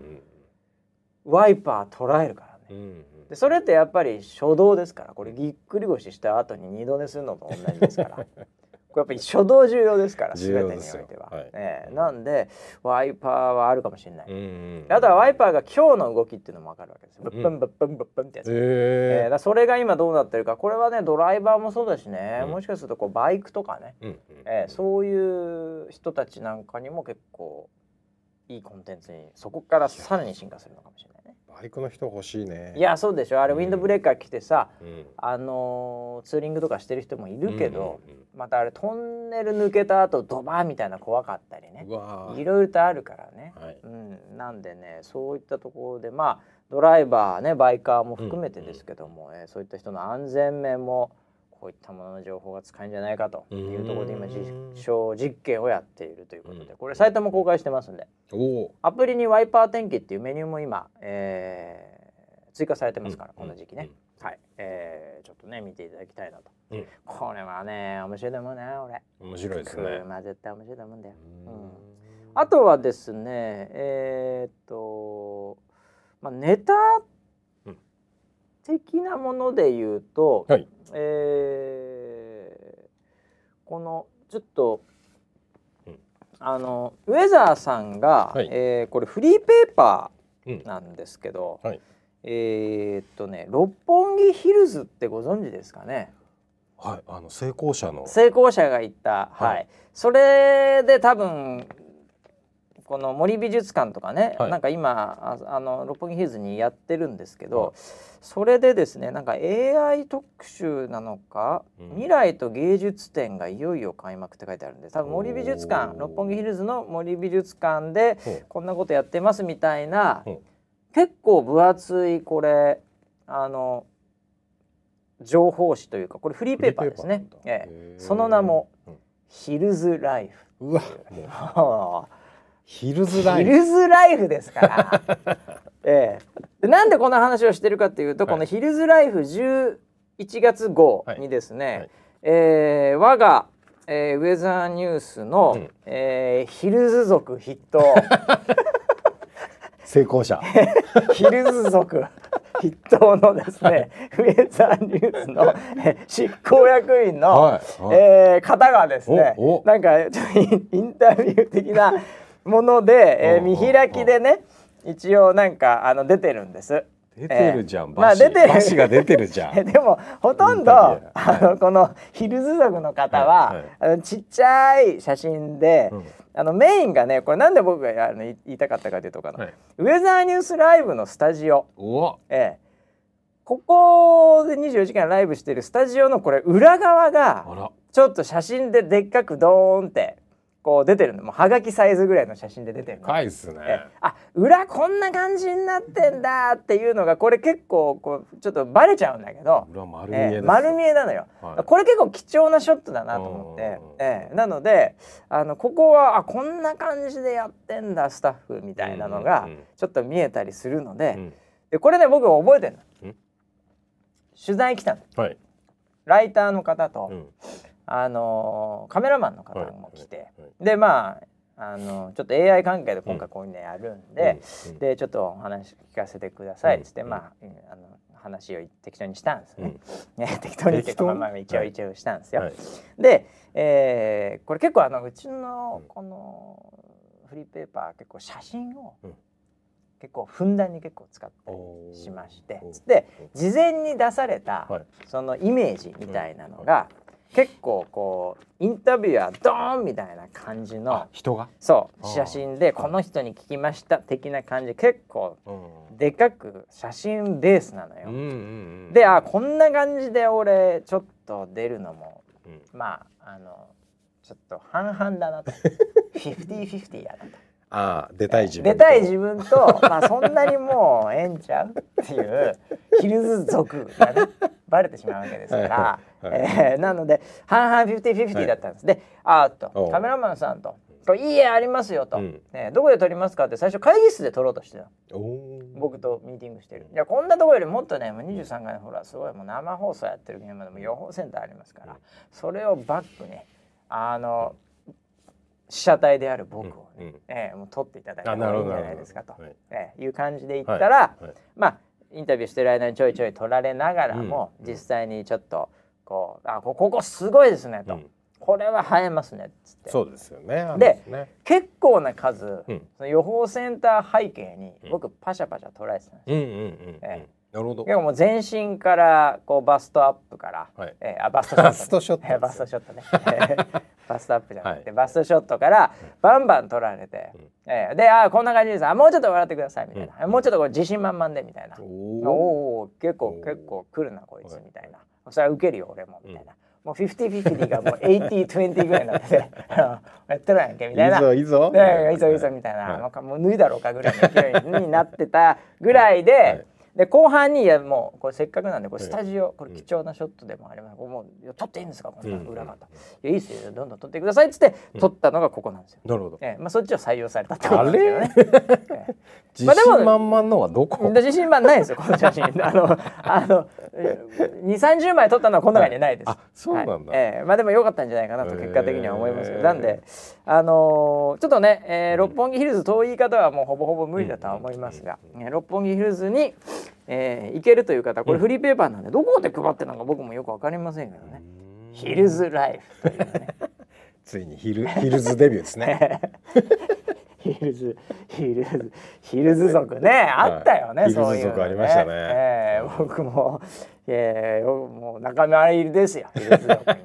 ワイパー捉えるからね。うんうん。でそれってやっぱり初動ですから。これぎっくり腰した後に二度寝するのと同じですから これやっぱり初動重要ですから重全てにおいては、はい。ええなんでワイパーはあるかもしれない、うん。うんあとはワイパーが今日の動きっていうのも分かるわけです。ぶっぷんぶっぷんぶっぷんってやつ、ええだえからそれが今どうなってるかこれはねドライバーもそうだしね、うん。もしかするとこうバイクとかね、うんうんええそういう人たちなんかにも結構いいコンテンツにそこからさらに進化するのかもしれないね。バイクの人欲しいね。いやそうでしょ。あれうん。ウィンドブレーカー来てさ、うん。あのーツーリングとかしてる人もいるけど、うんうんうんまたあれトンネル抜けた後ドバーみたいな怖かったりね。いろいろとあるからね、はい。うん、なんでねそういったところでまあドライバーねバイカーも含めてですけども、えーそういった人の安全面もこういったものの情報が使えるんじゃないかというところで今実証実験をやっているということでうん。これサイトも公開してますんで。アプリにワイパー天気っていうメニューも今、えー追加されてますから、うん。この時期ね、はい、えーちょっとね見ていただきたいなと、うん。これはね面白いと思うな俺。面白いですね。車絶対面白いと思うんだよ、うん。うん。あとはですねえーっとまあネタうん的なもので言うと、はい。えーこのちょっと、うん。あのウェザーさんが、はい。えーこれフリーペーパうん。ーなんですけど、はい。えーっとね六本木ヒルズってご存知ですかね？はいあの成功者の。成功者が言った、はい。はい。それで多分この森美術館とかね、はい。なんか今ああの六本木ヒルズにやってるんですけど、はい。それでですねなんか AI 特集なのか、うん。未来と芸術展がいよいよ開幕って書いてあるんで多分森美術館六本木ヒルズの森美術館でこんなことやってますみたいな、う。ん結構分厚いこれあの情報誌というかこれフリーペーパーですね。ええ。その名もうん。ヒルズライフ。うわ ヒルズヒライフ。ルズライフですから、ええ。でなんでこの話をしてるかっていうと、はい。このヒルズライフ11月号にですね、はい。えー我が、えーウェザーニュースの、うん。えーヒルズ族筆頭。成功者。ヒルズ族筆頭のですねウェザーニュースの、えー執行役員の、はいはい。えー方がですねなんかちょっとインタビュー的なもので、えーお見開きでね一応なんかあの出てるんです。出てるじゃん、えーまあ出てる。バシが出てるじゃん。えでもほとんどインタビュー。あのこのヒルズ族の方は、はいはい。あのちっちゃい写真で、うんあのメインがねこれなんで僕があの言いたかったかというとかな、はい。ウェザーニュースライブのスタジオ、おええ。ここで24時間ライブしてるスタジオのこれ裏側あがら。ちょっと写真ででっかくドーンってこう出てるの。もうはがきサイズぐらいの写真で出てるの。深いっすね。えあ裏こんな感じになってんだっていうのがこれ結構こうちょっとバレちゃうんだけど、裏丸見えです、ええ丸見えなのよ、はい。これ結構貴重なショットだなと思って。うん、ええ。なのであのここはあこんな感じでやってんだスタッフみたいなのがうんうんうん。ちょっと見えたりするので,、うん。でこれね僕覚えてるの。ん。取材来たの。はい、ライターの方と、うんあのーカメラマンの方も来て、でまああのちょっと AI 関係で今回こういうのやるんで、うんでちょっとお話聞かせてくださいっつって、うんまあ,うん、あの話を適当にしたんですよね。適当にっていうか適当？ま一応はい。一応したんですよ。はい。で、えーこれ結構あのうちのこのフリーペーパー結構写真をうん。結構ふんだんに結構使ったりしましてで事前に出されたはい。そのイメージみたいなのが結構こうインタビュアードーンみたいな感じのあ人が、そう写真でこの人に聞きました的な感じ結構うん。でかく写真ベースなのよ。うんうんうん、であこんな感じで俺ちょっと出るのもうん。まああのちょっと半々だなと。50-50やなと。あー出たい自分出たい自分とまあそんなにもうええんちゃうっていうヒルズ族がねバレてしまうわけですから、はいはいえーなので半々50-50だったんです、であーっとカメラマンさんと「これいい絵ありますよ」と、うん。ねどこで撮りますか?」って最初会議室で撮ろうとしてた僕とミーティングしてる。いやこんなとこよりもっとねもう23階のほらすごいもう生放送やってる現場でも予報センターありますから、それをバックにあの被写体である僕をね、うんうん。ええもう撮っていただいてあもいいんじゃないですかと、はいええい。う感じで言ったら、はい。まあインタビューしてる間にちょいちょい撮られながらも、うん。実際にちょっとこう「あこここすごいですね」と、うん。これは映えますね」っつって。そうですよねでね。結構な数、うん。その予報センター背景にうん。僕パシャパシャ捉えてたんですよ。うんうんうんうん、えなるほど。結構もう全身からこうバストアップから、はい。えーあバストショット、ね、バストショットえーバストショットね。え ーバストアップじゃなくて、はい。バストショットからバンバン撮られて、うん。えーであーこんな感じです。あもうちょっと笑ってくださいみたいな、もうちょっとこう自信満々でみたいな。おお結構結構来るなこいつはい。みたいな、それは受けるよ俺もみたいな、もう50-50がもう80-20ぐらいになっててやってるやんけみたいな。いいぞいいぞ。ねいいぞいいぞみたいな、はい。もう脱いだろうかぐらいの勢いになってたぐらいで、はいで後半にいやもうこれせっかくなんでこれはいスタジオ、これ貴重なショットでもあります、もういや撮っていいんですか？こんな裏方、いやいいっすよどんどん撮ってくださいっつって撮ったのがここなんですよ、なるほど。ええ。まあ、そっちを採用されたってことですけどね。ええ 自信満々のはどこ、自信満ないですよこの写真。あのあの2三3 0枚撮ったのはこの中にはないです、はいあそうなんだ。はい。ええ。まあでも良かったんじゃないかなと結果的には思いますけど、へえなんであのーちょっとね、えー六本木ヒルズ遠い方はもうほぼほぼ無理だとは思いますが、えー六本木ヒルズに、えー行けるという方これフリーペーパーなんでどこで配ってるのか僕もよくわかりませんけどね、ヒルズライフというね。ついにヒルヒルズデビューですね。ヒルズヒルズヒルズ族ね。あったよね、はいそういうのヒルズ族ありましたね。ええ僕も、えー、もう仲間入りですよヒルズ族に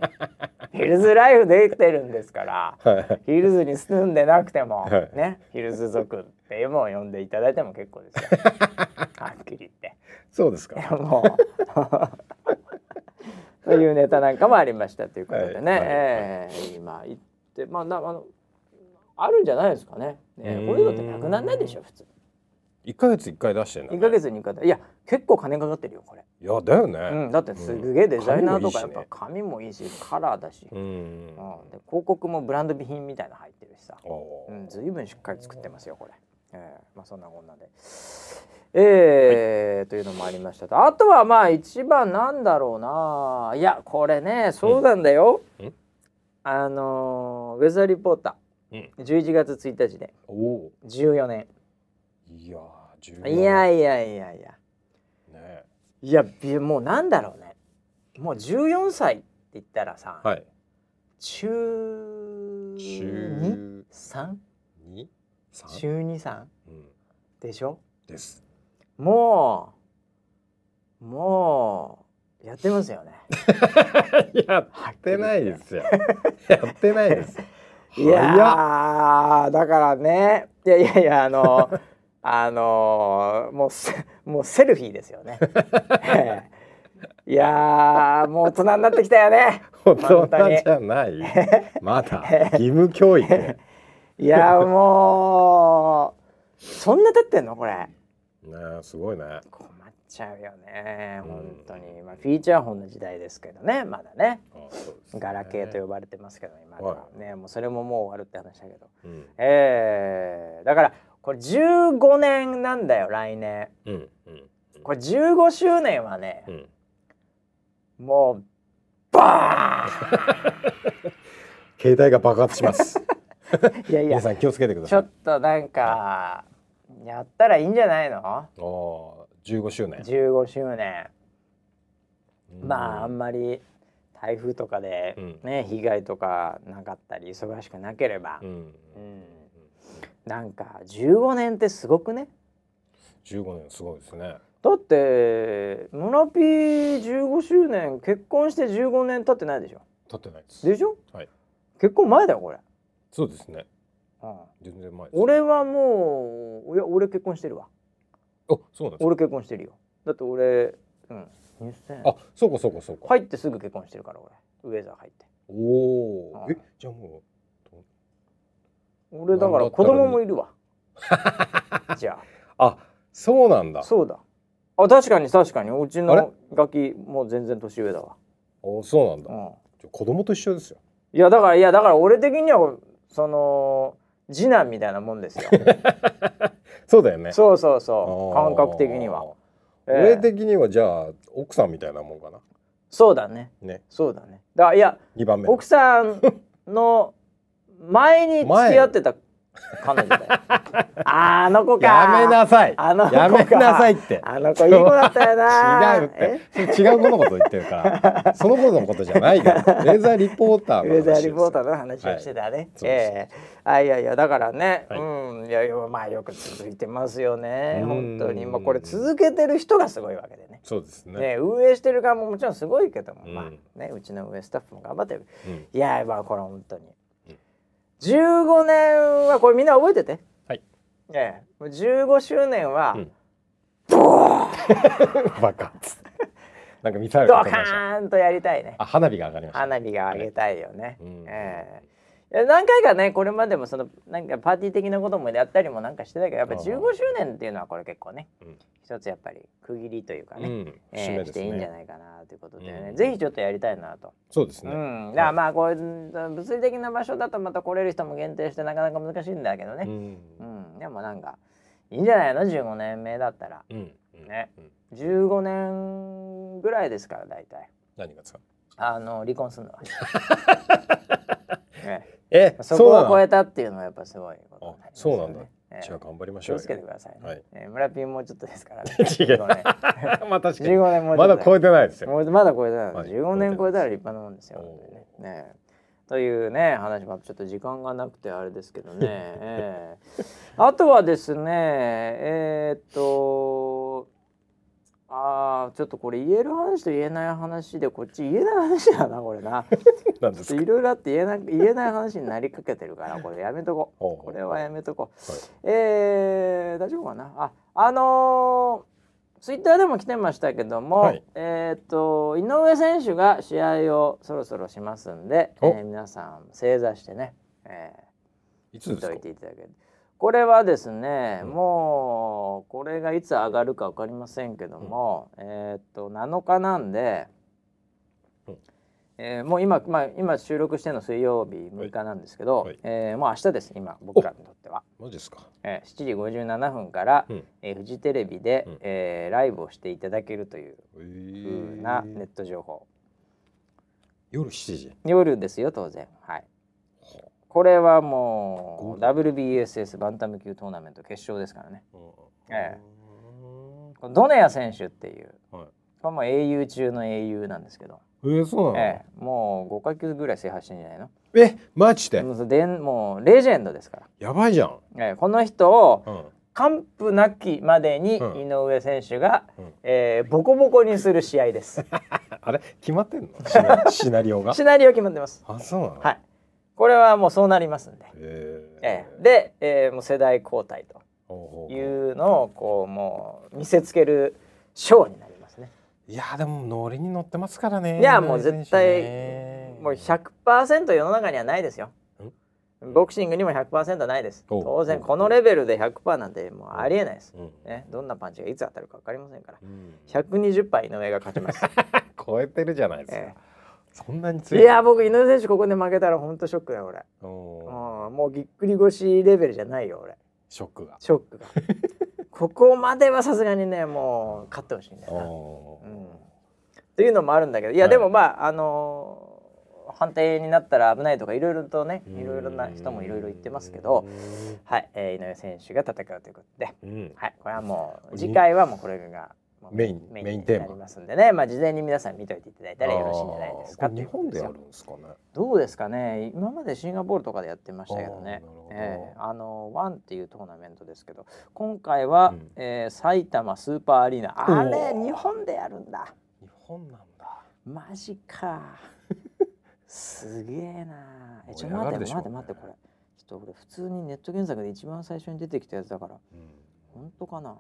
ヒルズライフできてるんですからはい。ヒルズに住んでなくても、はい。ねヒルズ族っていうのを呼んでいただいても結構ですよ。はっきり言って。そうですか。もう。というネタなんかもありましたということでね、はい。はい。えー今言ってまあなあのあるんじゃないですかね。ねこういうのってなくならないでしょ普通。一ヶ月一回出してんだ、ね。1ヶ月に1回だ。いや結構金かかってるよこれ、いやだよね。うん、だってすげえデザイナーとかやっ紙もいいしね。ぱ紙もいいしカラーだし、うん。うん、で広告もブランド備品みたいなの入ってるしさ、うん、ずいぶんしっかり作ってますよこれ、えーまあそんなこんなで。えーというのもありましたと。あとはまあ一番なんだろうな。いやこれねそうなんだよ、うん。あのーウェザーリポータうん。ー11月1日で。おお14年。ー。いやー。14いやいやいやいやね。いやびもうなんだろうねもう14歳って言ったらさ、はい。中中 2?3? 二？三？中23うん。でしょ？です。もうもうやってますよね やってないですよ。やってないです。いやーだからねいやいやいやあのあのもうせもうセルフィーですよね。ええいやーもう大人になってきたよね。大人本当にじゃない。まだ義務教育。ね いやもうそんな経ってんのこれ。えすごいね。困っちゃうよねうん本当に、まあ、フィーチャーフォンの時代ですけどねまだねガラケーと呼ばれてますけど今ねもうそれももう終わるって話だけどうんえー、だからこれ15年なんだよ来年うんうんこれ15周年はねうん。もうバ 携帯が爆発します。ー ンいやいや皆さん気をつけてください。ちょっとなんかやったらいいんじゃないの？ああ、15周年。15周年うんまああんまり台風とかでうんね、被害とかなかったり忙しくなければ、うん。うんなんか15年ってすごくね？15年すごいですね。だって村ピー15周年結婚して15年経ってないでしょ？経ってないです。でしょ？はい。結婚前だよこれ、そうですね。うん、全然前。俺はもういや俺結婚してるわあ、そうなんですか？俺結婚してるよだって俺うん2000あ、そうかそうかそうか。入ってすぐ結婚してるから俺ウェザー入ってはい。おおえ、じゃあも俺だから子供もいるわ じゃう。あ、そうなんだあ。そうだあ確かに確かにうちのガキもう全然年上だわ、お、そうなんだ。うん、子供と一緒ですよ。いやだからいやだから俺的にはその次男みたいなもんですよ そうだよね。そうそうそうあー感覚的には、ええ俺的にはじゃあ奥さんみたいなもんかな。そうだねね。そうだねだいや二番目。奥さんの前に付き合ってた彼女だよ ああの子かやめなさい。あのやめなさいって。あの子いい子だったよな 違うって。違う子のこと言ってるから。その子のことじゃないから。レーザーリポーターの話ウェザーリポーターー。の話をしてたね。そうええあいやいやだからね、はいうんいやいやまあよく続いてますよねうん本当にまあこれ続けてる人がすごいわけでね。そうですね。ね運営してる側ももちろんすごいけども、うんまあねうちの運営スタッフも頑張ってる。うん。いやまあこれ本当にうん。15年はこれみんな覚えてて？はい。ええもう15周年は、うんボーバカ。なんかミサイルドカ。ーンとやりたいね。あ、花火が上がりました。花火が上げたいよね。うんええ何回かねこれまでもそのなんかパーティー的なこともやったりもなんかしてたけどやっぱああ15周年っていうのはこれ結構ねうん一つやっぱり区切りというかね、うん。ええ節目ですしていいんじゃね。ないかなということでね、うんぜひちょっとやりたいなと。うそうですね。ん、だからまあこういう物理的な場所だとまた来れる人も限定してなかなか難しいんだけどね。うん。うん、でもなんかいいんじゃないの？15年目だったらね。うん15年ぐらいですから大体何がですか？あの離婚するのは。ねえ、そ。こを超えたっていうのはやっぱすごいことになりますよねあそうなんだええじゃあ頑張りましょうよ。気をつけてくださいね。はいえー村ピンもうちょっとですからね。違う15年。まあ確かに。15年もまだ超えてないですよ。まだ超えてない。はい15年超えたら立派なもんですよ。ねねえというね話もちょっと時間がなくてあれですけどね。ええあとはですねえーっと。あーちょっとこれ言える話と言えない話でこっち言えない話だなこれな。なんですか？いろいろあって言えな言えない話になりかけてるからこれ。やめとここれはやめとこう。はい。えー、大丈夫かな？ああのー、ツイッターでも来てましたけども、はい。えっ、と井上選手が試合をそろそろしますんで、えおー皆さん正座してね、えー、いいつですか？ていただけるこれはですね、うん。もうこれがいつ上がるか分かりませんけども、えーっと7日なんで、うん。えーもう今、まあ、今収録してるの水曜日6日なんですけど、はい。えーもう明日です今僕らにとっては、マジですか。えー7時57分から、うん。えーフジテレビで、うん。えーライブをしていただけるというえ風ー。なネット情報、夜7時。夜ですよ当然。はい。はこれはもうゴ WBSS バンタム級トーナメント決勝ですからね。あえこのドネア選手っていうはい。これも英雄中の英雄なんですけど、えー、そうなの、ええ、もう5か月ぐらい制覇してんじゃないの？えマジで、でんもうレジェンドですかやばいじゃん、ら、ええ、この人をうん、完膚なきまでにうん。井上選手が、うん。えーボコボコにする試合です。あれ決まってんの？シナシナリオが？シナリオ決まってます。あそうなの？はいこれはもうそうなりますんで、えー。ええ、で、えーもう世代交代というのをこうもう見せつけるショーになりますね。いやでもノリに乗ってますからねいやもう絶対ねもう100%世の中にはないですよ。ボクシングにも100%ないです。お当然おこのレベルで100%なんてもうありえないです、うんね、どんなパンチがいつ当たるか分かりませんから。うん。120杯井上が勝ちます、超えてるじゃないですか、えそんなにえ強い？いや僕井上選手ここで負けたら本当ショックだよ俺、もうぎっくり腰レベルじゃないよ俺。ショックが。ショックが。ここまではさすがにねもう勝ってほしいんだよな、うん、おっていうのもあるんだけど。いや、はい。でもまああのー判定になったら危ないとかいろいろとねーいろいろな人もいろいろ言ってますけど。はい、えー井上選手が戦うということで、うん。はい、これはもう次回はもうこれがメインメインテーマンになりますんでね、まあ事前に皆さん見といていただいたらよろしいんじゃないですか。日本でやるんですかね。どうですかね。今までシンガポールとかでやってましたけどね。あえーあのワンっていうトーナメントですけど。今回は、うん。えー埼玉スーパーアリーナ。あれ日本でやるんだ。日本なんだ。マジか。すげえな。えちょ盛り上が待って待って待ってこれ。ちょっと俺普通にネット検索で一番最初に出てきたやつだから。うん。本当かな。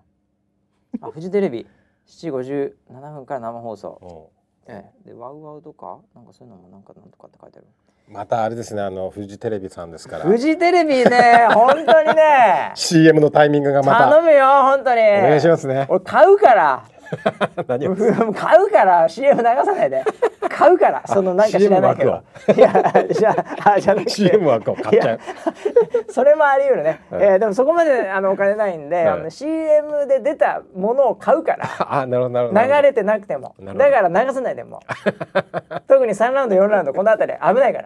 あフジテレビ7時57分から生放送、おええ、でワウワウとかなんかそういうのもなんかなんとかって書いてある。またあれですねあのフジテレビさんですから。フジテレビね 本当にね。CM のタイミングがまた。頼むよ本当に。お願いしますね。俺買うから。何を？買うから CM 流さないで買うからそのなんか知らないけど。いやじゃああじゃなくて。CM 枠を買っちゃう。それもあり得るね、はいえーでもそこまであのお金ないんで、はいあの CM で出たものを買うから。あなるほどなるほど。流れてなくても。だから流さないでもう。特に3ラウンド4ラウンドこの辺り危ないか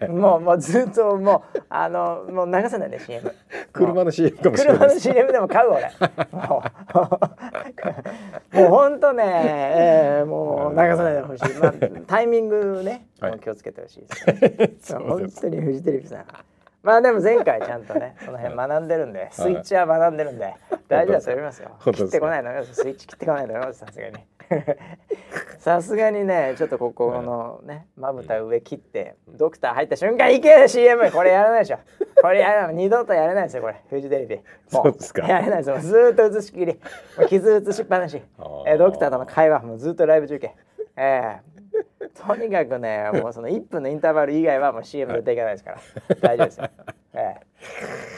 ら。もうもうずっともうあのもう流さないで CM 車の CM かもしれない。車の CM でも買う俺。もう。もうほんとね、えーもう流さないでほしい、まあ、タイミングね、はい。気をつけてほしいですね。本当にフジテレビさん。まあでも前回ちゃんとね その辺学んでるんで、スイッチは学んでるんで大丈夫だと思いますよ。切ってこないと思いますスイッチ切ってこないと思いますさすがに。さすがにねちょっとここのねまぶた上切ってドクター入った瞬間いけ CM これやらないでしょ。これやらない二度とやれないですよこれ。フジテレビ。もそうですか。やれないですよ。ずーっと映しきり。傷映しっぱなし。えードクターとの会話もずっとライブ中継。えーとにかくねもうその1分のインターバル以外はもう CM 絶対い。かないですから。大丈夫ですよ、えー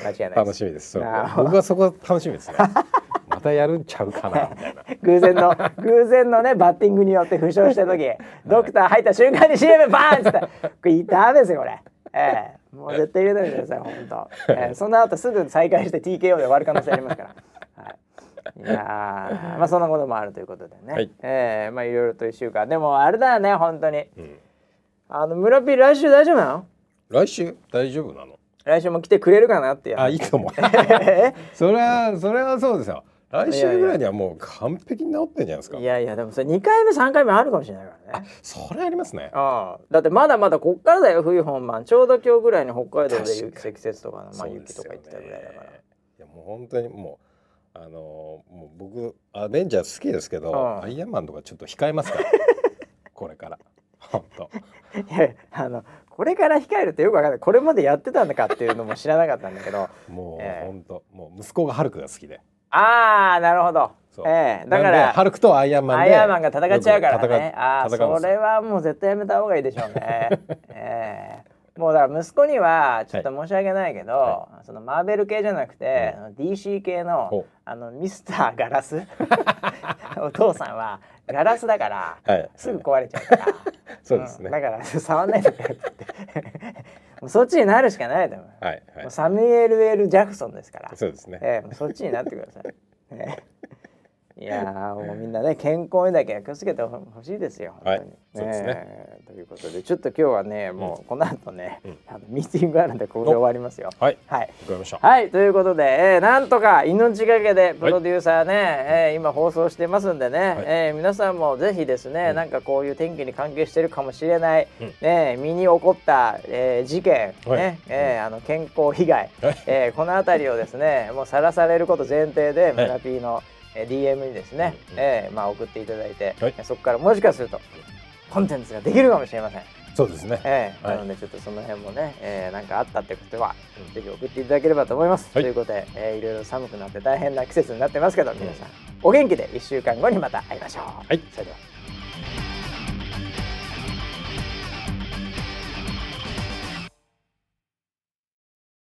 間違いない楽しみです。僕はそこ楽しみですね。またやるんちゃうかなみたいな。偶然の偶然のねバッティングによって負傷した時ドクター入った瞬間に CM バーンっつって これダメですよこれ。ええ。もう絶対入れないでください本当。ええ。その後すぐ再開して TKO で終わる可能性ありますから。はい、いやーまあそんなこともあるということでね。はい。ええまあいろいろと一週間。でもあれだよね本当に。うん。あの村ピー来週大丈夫なの？来週？大丈夫なの？来週も来てくれるかなって。あいいと思う。え？それはそれはそうですよ。来週ぐらいにはもう完璧に治ってんじゃないですか？いやいやでもそれ2回目3回目あるかもしれないからね。それありますね。ああ。だってまだまだこっからだよ冬本番。ちょうど今日ぐらいに北海道で確雪か積雪とかのまあ雪とかすよね。言ってたぐらいだから。いやもう本当にもうあのーもう僕アベンジャーズ好きですけど、うんアイアンマンとかちょっと控えますから。これから。本当いやあのこれから控えるってよくわかんない。これまでやってたんだかっていうのも知らなかったんだけど。もう、ええ。本当もう息子がハルクが好きで。ああなるほど。ええ。だからハルクとアイアンマンでアイアンマンが戦っちゃうからね。ああそれはもう絶対やめた方がいいでしょうね。ええもうだから息子にはちょっと申し訳ないけど、はそのマーベル系じゃなくて、うあの DC 系ほのう。あのミスターガラス。お父さんはガラスだからはい。すぐ壊れちゃうから、そうですね、ん。だから触んないでくれって。言ってもうそっちになるしかないと思う、はいはい。もうサミュエル・エル・ジャクソンですから。そうですね、ええもうそっちになってください。え えいやーもうみんなね健康にだけは気をつけてほしいですよ。はい本当に。そうですね。ええ。ということでちょっと今日はねもうこの後ね、うん。あのミーティングあるんでここで終わりますよ。はい。はい。わかりました。はいということで、えーなんとか命がけでプロデューサーね、えー今放送してますんでね、えー皆さんもぜひですね、うん。なんかこういう天気に関係してるかもしれない、うん。ね身に起こった、えー事件、はい。ねえーあの健康被害、はい。えーこの辺りをですねもうさらされること前提ではい。村 P の、えー DM にですね、うんえーまあ、送っていただいて、はい。そこからもしかするとコンテンツができるかもしれません。そうですね、ええはい。なのでちょっとその辺もね、えー、なんかあったってことは、うん。ぜひ送っていただければと思います。はい。ということで、えーいろいろ寒くなって大変な季節になってますけど皆さんお元気で1週間後にまた会いましょう。はい。それでは